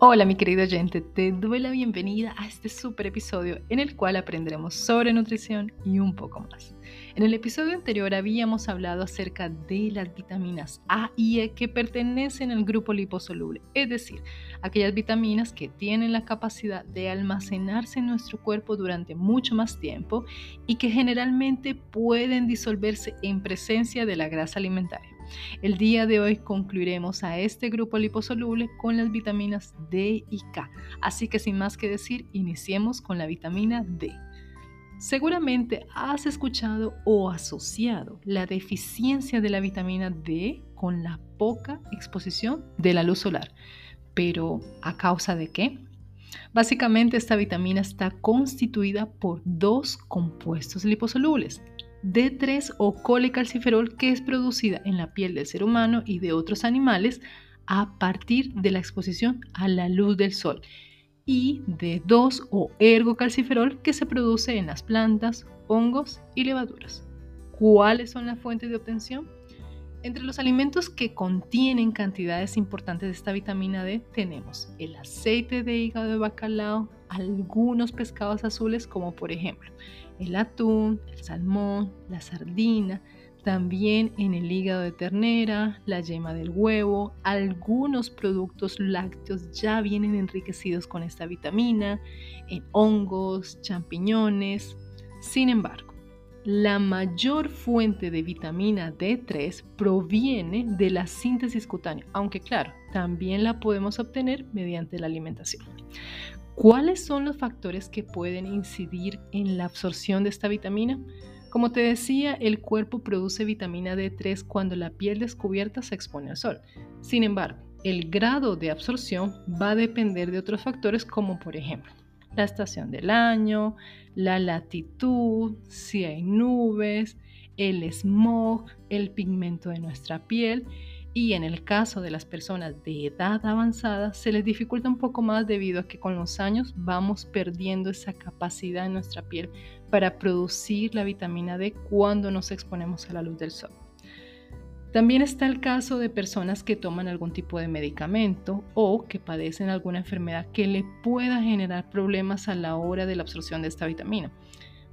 Hola mi querido oyente, te doy la bienvenida a este super episodio en el cual aprenderemos sobre nutrición y un poco más. En el episodio anterior habíamos hablado acerca de las vitaminas A y E que pertenecen al grupo liposoluble, es decir, aquellas vitaminas que tienen la capacidad de almacenarse en nuestro cuerpo durante mucho más tiempo y que generalmente pueden disolverse en presencia de la grasa alimentaria. El día de hoy concluiremos a este grupo liposoluble con las vitaminas D y K. Así que sin más que decir, iniciemos con la vitamina D. Seguramente has escuchado o asociado la deficiencia de la vitamina D con la poca exposición de la luz solar. Pero ¿a causa de qué? Básicamente esta vitamina está constituida por dos compuestos liposolubles, D3 o colecalciferol que es producida en la piel del ser humano y de otros animales a partir de la exposición a la luz del sol y D2 o ergocalciferol que se produce en las plantas, hongos y levaduras. ¿Cuáles son las fuentes de obtención? Entre los alimentos que contienen cantidades importantes de esta vitamina D tenemos el aceite de hígado de bacalao, algunos pescados azules como por ejemplo el atún, el salmón, la sardina, también en el hígado de ternera, la yema del huevo, algunos productos lácteos ya vienen enriquecidos con esta vitamina, en hongos, champiñones. Sin embargo, la mayor fuente de vitamina D3 proviene de la síntesis cutánea, aunque claro, también la podemos obtener mediante la alimentación. ¿Cuáles son los factores que pueden incidir en la absorción de esta vitamina? Como te decía, el cuerpo produce vitamina D3 cuando la piel descubierta se expone al sol. Sin embargo, el grado de absorción va a depender de otros factores como por ejemplo la estación del año, la latitud, si hay nubes, el smog, el pigmento de nuestra piel y en el caso de las personas de edad avanzada se les dificulta un poco más debido a que con los años vamos perdiendo esa capacidad en nuestra piel para producir la vitamina D cuando nos exponemos a la luz del sol. También está el caso de personas que toman algún tipo de medicamento o que padecen alguna enfermedad que le pueda generar problemas a la hora de la absorción de esta vitamina.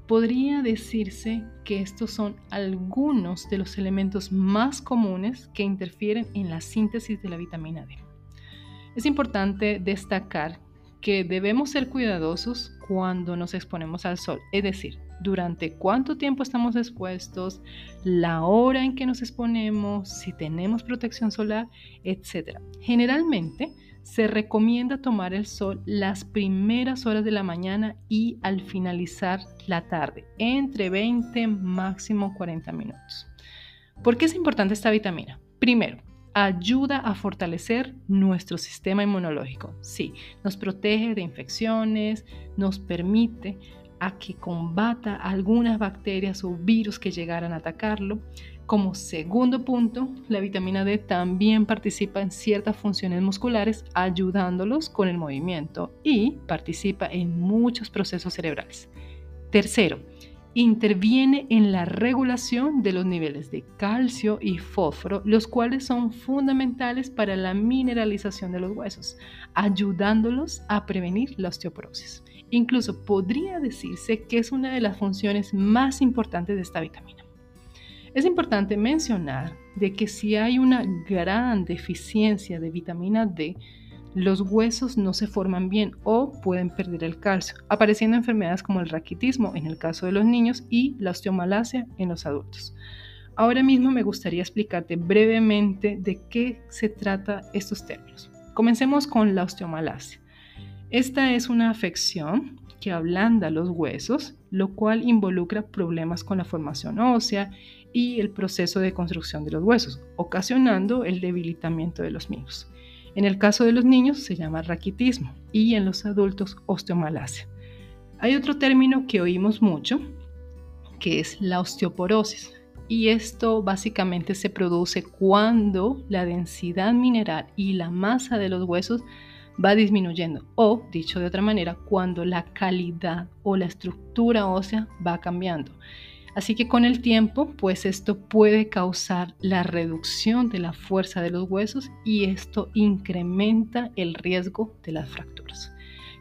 Podría decirse que estos son algunos de los elementos más comunes que interfieren en la síntesis de la vitamina D. Es importante destacar que debemos ser cuidadosos cuando nos exponemos al sol, es decir, durante cuánto tiempo estamos expuestos, la hora en que nos exponemos, si tenemos protección solar, etc. Generalmente, se recomienda tomar el sol las primeras horas de la mañana y al finalizar la tarde, entre 20 máximo 40 minutos. ¿Por qué es importante esta vitamina? Primero, ayuda a fortalecer nuestro sistema inmunológico. Sí, nos protege de infecciones, nos permite a que combata algunas bacterias o virus que llegaran a atacarlo. Como segundo punto, la vitamina D también participa en ciertas funciones musculares ayudándolos con el movimiento y participa en muchos procesos cerebrales. Tercero, interviene en la regulación de los niveles de calcio y fósforo, los cuales son fundamentales para la mineralización de los huesos, ayudándolos a prevenir la osteoporosis. Incluso podría decirse que es una de las funciones más importantes de esta vitamina. Es importante mencionar de que si hay una gran deficiencia de vitamina D, los huesos no se forman bien o pueden perder el calcio, apareciendo enfermedades como el raquitismo en el caso de los niños y la osteomalacia en los adultos. Ahora mismo me gustaría explicarte brevemente de qué se trata estos términos. Comencemos con la osteomalacia. Esta es una afección que ablanda los huesos, lo cual involucra problemas con la formación ósea y el proceso de construcción de los huesos, ocasionando el debilitamiento de los mismos. En el caso de los niños se llama raquitismo y en los adultos osteomalacia. Hay otro término que oímos mucho, que es la osteoporosis. Y esto básicamente se produce cuando la densidad mineral y la masa de los huesos va disminuyendo o, dicho de otra manera, cuando la calidad o la estructura ósea va cambiando. Así que con el tiempo, pues esto puede causar la reducción de la fuerza de los huesos y esto incrementa el riesgo de las fracturas.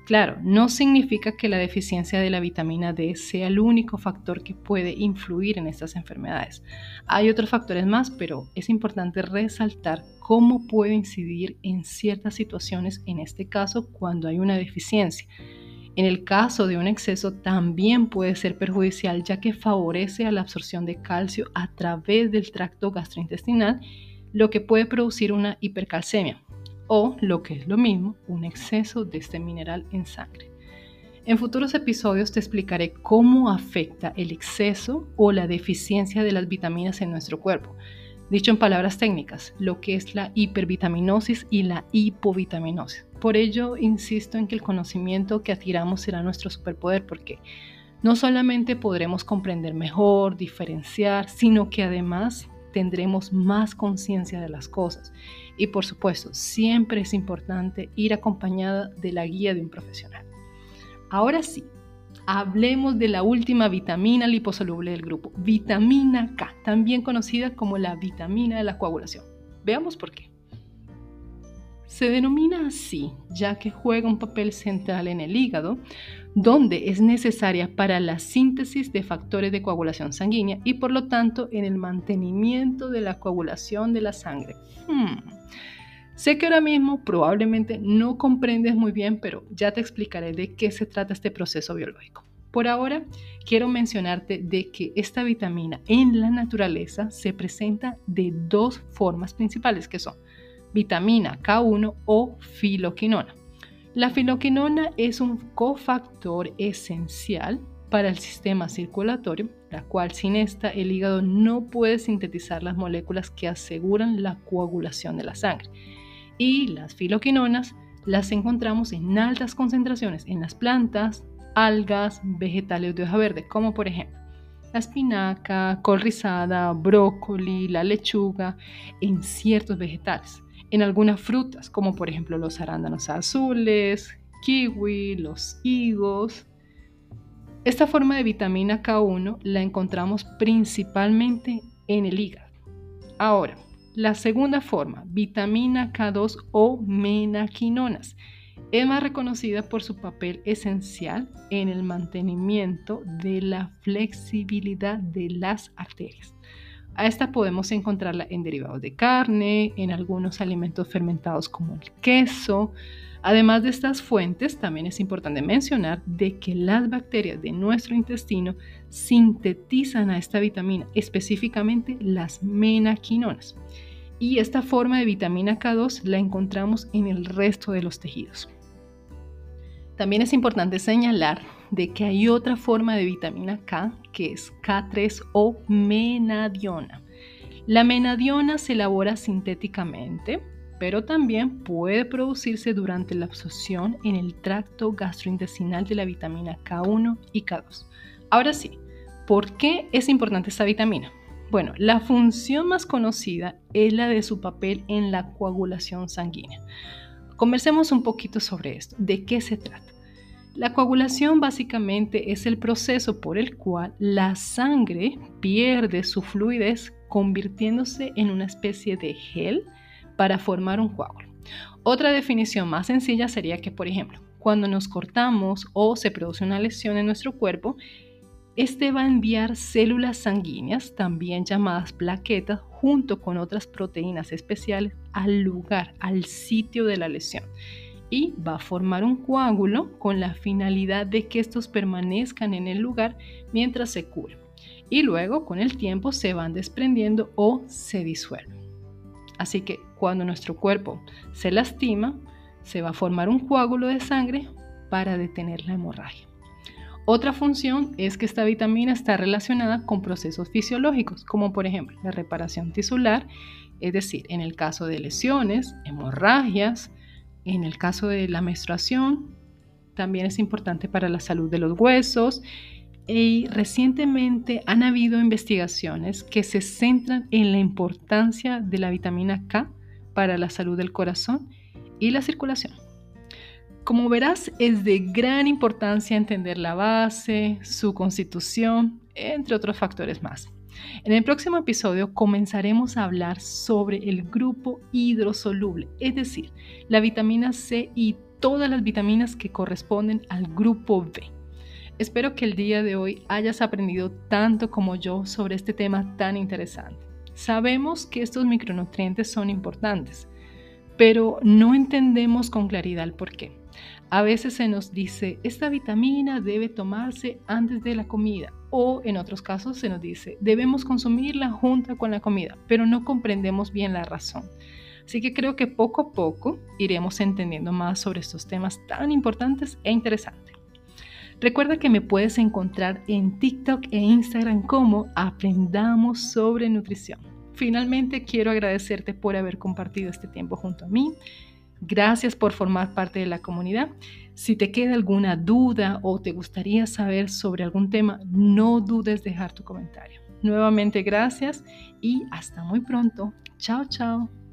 Claro, no significa que la deficiencia de la vitamina D sea el único factor que puede influir en estas enfermedades. Hay otros factores más, pero es importante resaltar cómo puede incidir en ciertas situaciones, en este caso cuando hay una deficiencia. En el caso de un exceso también puede ser perjudicial ya que favorece a la absorción de calcio a través del tracto gastrointestinal, lo que puede producir una hipercalcemia, o, lo que es lo mismo, un exceso de este mineral en sangre. En futuros episodios te explicaré cómo afecta el exceso o la deficiencia de las vitaminas en nuestro cuerpo. Dicho en palabras técnicas, lo que es la hipervitaminosis y la hipovitaminosis. Por ello, insisto en que el conocimiento que adquiramos será nuestro superpoder porque no solamente podremos comprender mejor, diferenciar, sino que además tendremos más conciencia de las cosas. Y por supuesto, siempre es importante ir acompañada de la guía de un profesional. Ahora sí, hablemos de la última vitamina liposoluble del grupo, vitamina K, también conocida como la vitamina de la coagulación. Veamos por qué. Se denomina así ya que juega un papel central en el hígado, donde es necesaria para la síntesis de factores de coagulación sanguínea y por lo tanto en el mantenimiento de la coagulación de la sangre. Hmm. Sé que ahora mismo probablemente no comprendes muy bien, pero ya te explicaré de qué se trata este proceso biológico. Por ahora, quiero mencionarte de que esta vitamina en la naturaleza se presenta de dos formas principales, que son vitamina K1 o filoquinona. La filoquinona es un cofactor esencial para el sistema circulatorio, la cual sin esta el hígado no puede sintetizar las moléculas que aseguran la coagulación de la sangre. Y las filoquinonas las encontramos en altas concentraciones en las plantas, algas, vegetales de hoja verde, como por ejemplo la espinaca, col rizada, brócoli, la lechuga, en ciertos vegetales en algunas frutas, como por ejemplo los arándanos azules, kiwi, los higos. Esta forma de vitamina K1 la encontramos principalmente en el hígado. Ahora, la segunda forma, vitamina K2 o menaquinonas, es más reconocida por su papel esencial en el mantenimiento de la flexibilidad de las arterias. A esta podemos encontrarla en derivados de carne, en algunos alimentos fermentados como el queso. Además de estas fuentes, también es importante mencionar de que las bacterias de nuestro intestino sintetizan a esta vitamina, específicamente las menaquinonas. Y esta forma de vitamina K2 la encontramos en el resto de los tejidos. También es importante señalar de que hay otra forma de vitamina K que es K3 o menadiona. La menadiona se elabora sintéticamente, pero también puede producirse durante la absorción en el tracto gastrointestinal de la vitamina K1 y K2. Ahora sí, ¿por qué es importante esta vitamina? Bueno, la función más conocida es la de su papel en la coagulación sanguínea. Conversemos un poquito sobre esto. ¿De qué se trata? La coagulación básicamente es el proceso por el cual la sangre pierde su fluidez convirtiéndose en una especie de gel para formar un coágulo. Otra definición más sencilla sería que, por ejemplo, cuando nos cortamos o se produce una lesión en nuestro cuerpo, este va a enviar células sanguíneas, también llamadas plaquetas, junto con otras proteínas especiales al lugar, al sitio de la lesión y va a formar un coágulo con la finalidad de que estos permanezcan en el lugar mientras se curan. Y luego con el tiempo se van desprendiendo o se disuelven. Así que cuando nuestro cuerpo se lastima, se va a formar un coágulo de sangre para detener la hemorragia. Otra función es que esta vitamina está relacionada con procesos fisiológicos, como por ejemplo la reparación tisular, es decir, en el caso de lesiones, hemorragias, en el caso de la menstruación, también es importante para la salud de los huesos. Y recientemente han habido investigaciones que se centran en la importancia de la vitamina K para la salud del corazón y la circulación. Como verás, es de gran importancia entender la base, su constitución, entre otros factores más. En el próximo episodio comenzaremos a hablar sobre el grupo hidrosoluble, es decir, la vitamina C y todas las vitaminas que corresponden al grupo B. Espero que el día de hoy hayas aprendido tanto como yo sobre este tema tan interesante. Sabemos que estos micronutrientes son importantes, pero no entendemos con claridad el por qué. A veces se nos dice, esta vitamina debe tomarse antes de la comida o en otros casos se nos dice, debemos consumirla junto con la comida, pero no comprendemos bien la razón. Así que creo que poco a poco iremos entendiendo más sobre estos temas tan importantes e interesantes. Recuerda que me puedes encontrar en TikTok e Instagram como Aprendamos sobre Nutrición. Finalmente quiero agradecerte por haber compartido este tiempo junto a mí. Gracias por formar parte de la comunidad. Si te queda alguna duda o te gustaría saber sobre algún tema, no dudes dejar tu comentario. Nuevamente gracias y hasta muy pronto. Chao, chao.